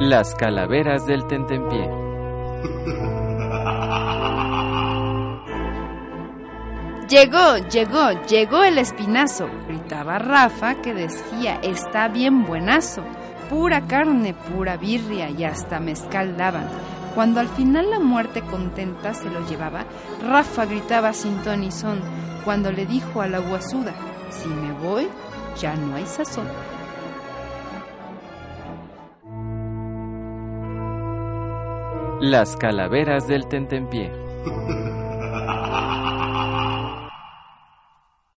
Las calaveras del tentempié. Llegó, llegó, llegó el espinazo, gritaba Rafa que decía, está bien buenazo, pura carne, pura birria y hasta mezcal daban. Cuando al final la muerte contenta se lo llevaba, Rafa gritaba sin ton y son, cuando le dijo a la guasuda, si me voy, ya no hay sazón. Las calaveras del tentempié.